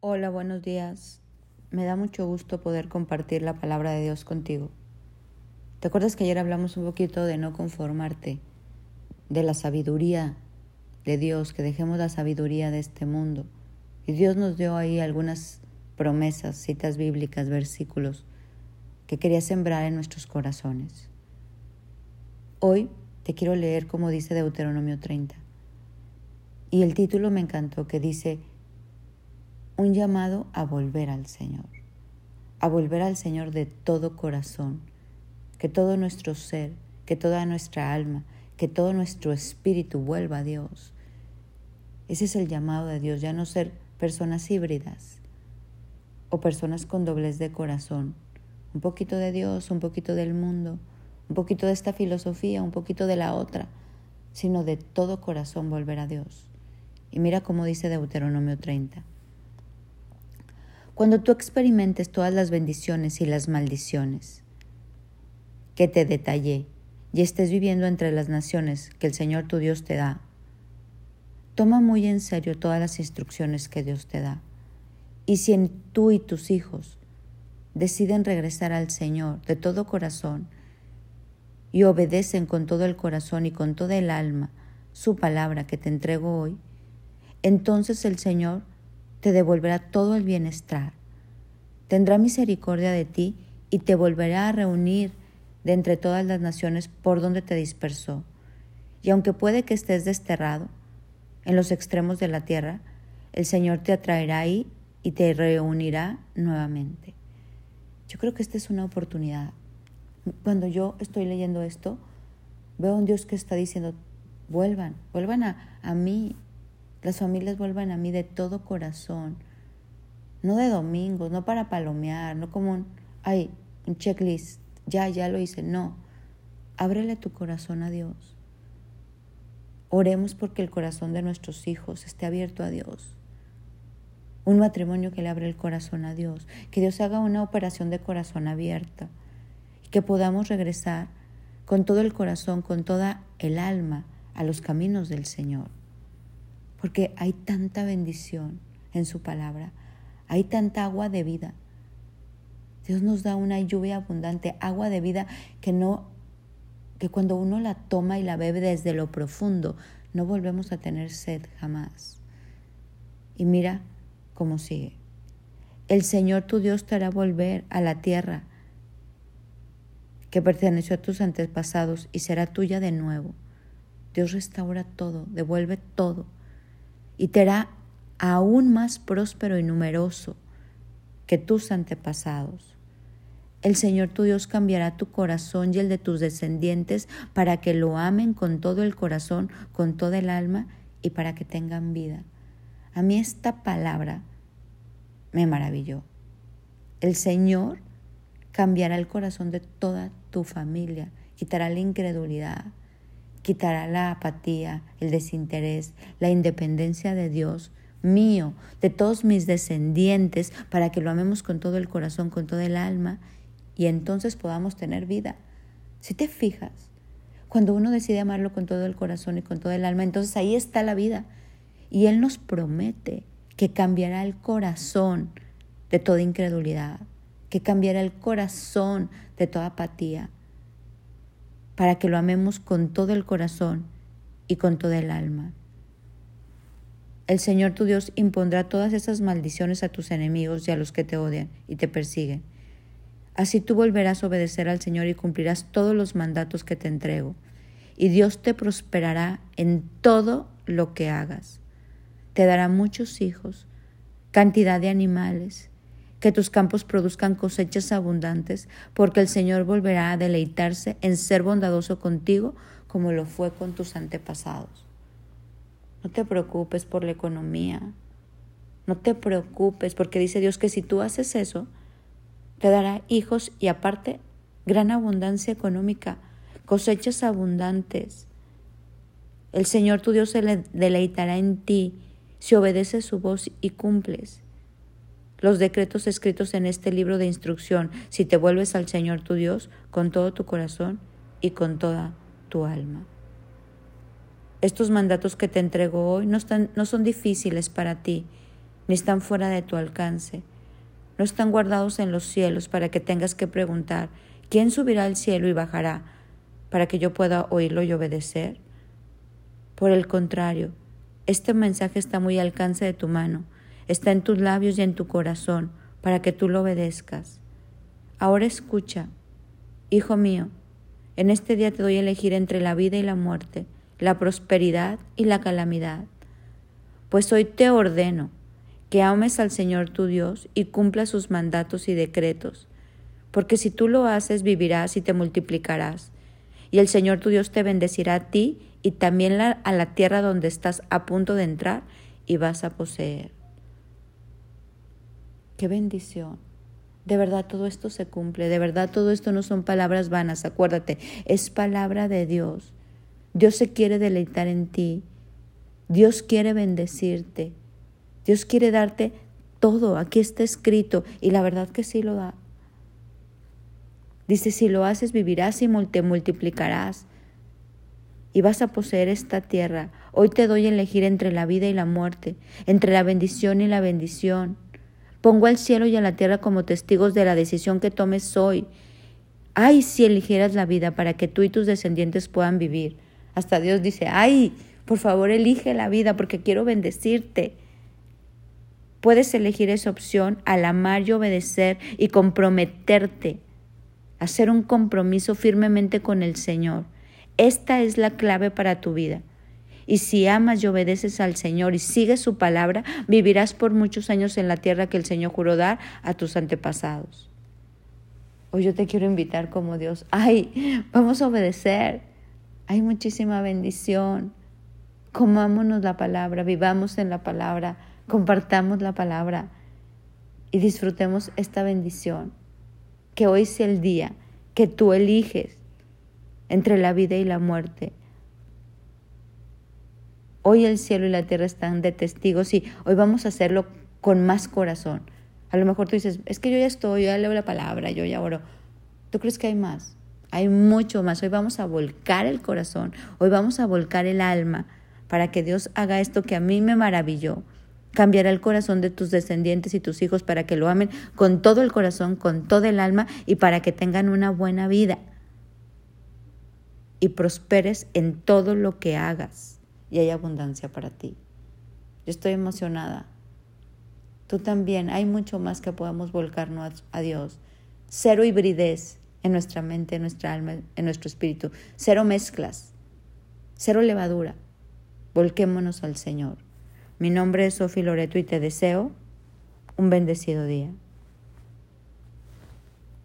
Hola, buenos días. Me da mucho gusto poder compartir la palabra de Dios contigo. ¿Te acuerdas que ayer hablamos un poquito de no conformarte, de la sabiduría de Dios, que dejemos la sabiduría de este mundo? Y Dios nos dio ahí algunas promesas, citas bíblicas, versículos que quería sembrar en nuestros corazones. Hoy te quiero leer como dice Deuteronomio 30. Y el título me encantó que dice, un llamado a volver al Señor, a volver al Señor de todo corazón, que todo nuestro ser, que toda nuestra alma, que todo nuestro espíritu vuelva a Dios. Ese es el llamado de Dios, ya no ser personas híbridas o personas con doblez de corazón, un poquito de Dios, un poquito del mundo, un poquito de esta filosofía, un poquito de la otra, sino de todo corazón volver a Dios. Y mira cómo dice Deuteronomio 30. Cuando tú experimentes todas las bendiciones y las maldiciones que te detallé y estés viviendo entre las naciones que el Señor tu Dios te da, toma muy en serio todas las instrucciones que Dios te da. Y si tú y tus hijos deciden regresar al Señor de todo corazón y obedecen con todo el corazón y con toda el alma su palabra que te entrego hoy, entonces el Señor te devolverá todo el bienestar. Tendrá misericordia de ti y te volverá a reunir de entre todas las naciones por donde te dispersó. Y aunque puede que estés desterrado en los extremos de la tierra, el Señor te atraerá ahí y te reunirá nuevamente. Yo creo que esta es una oportunidad. Cuando yo estoy leyendo esto, veo a un Dios que está diciendo, vuelvan, vuelvan a, a mí, las familias vuelvan a mí de todo corazón, no de domingos, no para palomear, no como un, ay, un checklist, ya, ya lo hice, no. Ábrele tu corazón a Dios. Oremos porque el corazón de nuestros hijos esté abierto a Dios. Un matrimonio que le abre el corazón a Dios. Que Dios haga una operación de corazón abierta. Y que podamos regresar con todo el corazón, con toda el alma a los caminos del Señor porque hay tanta bendición en su palabra, hay tanta agua de vida. Dios nos da una lluvia abundante, agua de vida que no que cuando uno la toma y la bebe desde lo profundo, no volvemos a tener sed jamás. Y mira cómo sigue. El Señor tu Dios te hará volver a la tierra que perteneció a tus antepasados y será tuya de nuevo. Dios restaura todo, devuelve todo y te hará aún más próspero y numeroso que tus antepasados. El Señor tu Dios cambiará tu corazón y el de tus descendientes para que lo amen con todo el corazón, con toda el alma y para que tengan vida. A mí esta palabra me maravilló. El Señor cambiará el corazón de toda tu familia, quitará la incredulidad, quitará la apatía, el desinterés, la independencia de Dios mío, de todos mis descendientes, para que lo amemos con todo el corazón, con todo el alma, y entonces podamos tener vida. Si te fijas, cuando uno decide amarlo con todo el corazón y con todo el alma, entonces ahí está la vida. Y Él nos promete que cambiará el corazón de toda incredulidad, que cambiará el corazón de toda apatía, para que lo amemos con todo el corazón y con toda el alma. El Señor tu Dios impondrá todas esas maldiciones a tus enemigos y a los que te odian y te persiguen. Así tú volverás a obedecer al Señor y cumplirás todos los mandatos que te entrego, y Dios te prosperará en todo lo que hagas. Te dará muchos hijos, cantidad de animales, que tus campos produzcan cosechas abundantes, porque el Señor volverá a deleitarse en ser bondadoso contigo como lo fue con tus antepasados. No te preocupes por la economía, no te preocupes, porque dice Dios que si tú haces eso, te dará hijos y aparte gran abundancia económica, cosechas abundantes. El Señor tu Dios se deleitará en ti si obedeces su voz y cumples los decretos escritos en este libro de instrucción si te vuelves al Señor tu Dios con todo tu corazón y con toda tu alma. Estos mandatos que te entrego hoy no, están, no son difíciles para ti, ni están fuera de tu alcance. No están guardados en los cielos para que tengas que preguntar, ¿quién subirá al cielo y bajará para que yo pueda oírlo y obedecer? Por el contrario, este mensaje está muy al alcance de tu mano, está en tus labios y en tu corazón, para que tú lo obedezcas. Ahora escucha, hijo mío, en este día te doy a elegir entre la vida y la muerte, la prosperidad y la calamidad. Pues hoy te ordeno que ames al Señor tu Dios y cumpla sus mandatos y decretos, porque si tú lo haces vivirás y te multiplicarás, y el Señor tu Dios te bendecirá a ti y también a la tierra donde estás a punto de entrar y vas a poseer. Qué bendición. De verdad todo esto se cumple, de verdad todo esto no son palabras vanas, acuérdate, es palabra de Dios. Dios se quiere deleitar en ti, Dios quiere bendecirte, Dios quiere darte todo, aquí está escrito y la verdad que sí lo da. Dice, si lo haces vivirás y te multiplicarás y vas a poseer esta tierra. Hoy te doy a elegir entre la vida y la muerte, entre la bendición y la bendición. Pongo al cielo y a la tierra como testigos de la decisión que tomes hoy. Ay, si eligieras la vida para que tú y tus descendientes puedan vivir. Hasta Dios dice, ay, por favor elige la vida porque quiero bendecirte. Puedes elegir esa opción al amar y obedecer y comprometerte hacer un compromiso firmemente con el Señor. Esta es la clave para tu vida. Y si amas y obedeces al Señor y sigues su palabra, vivirás por muchos años en la tierra que el Señor juró dar a tus antepasados. Hoy yo te quiero invitar como Dios. Ay, vamos a obedecer. Hay muchísima bendición. Comámonos la palabra, vivamos en la palabra, compartamos la palabra y disfrutemos esta bendición que hoy sea el día que tú eliges entre la vida y la muerte. Hoy el cielo y la tierra están de testigos y hoy vamos a hacerlo con más corazón. A lo mejor tú dices, es que yo ya estoy, yo ya leo la palabra, yo ya oro. ¿Tú crees que hay más? Hay mucho más. Hoy vamos a volcar el corazón, hoy vamos a volcar el alma para que Dios haga esto que a mí me maravilló, cambiará el corazón de tus descendientes y tus hijos para que lo amen con todo el corazón, con todo el alma y para que tengan una buena vida y prosperes en todo lo que hagas y hay abundancia para ti. Yo estoy emocionada. Tú también. Hay mucho más que podamos volcarnos a Dios. Cero hibridez en nuestra mente, en nuestra alma, en nuestro espíritu. Cero mezclas. Cero levadura. Volquémonos al Señor. Mi nombre es Sofi Loreto y te deseo un bendecido día.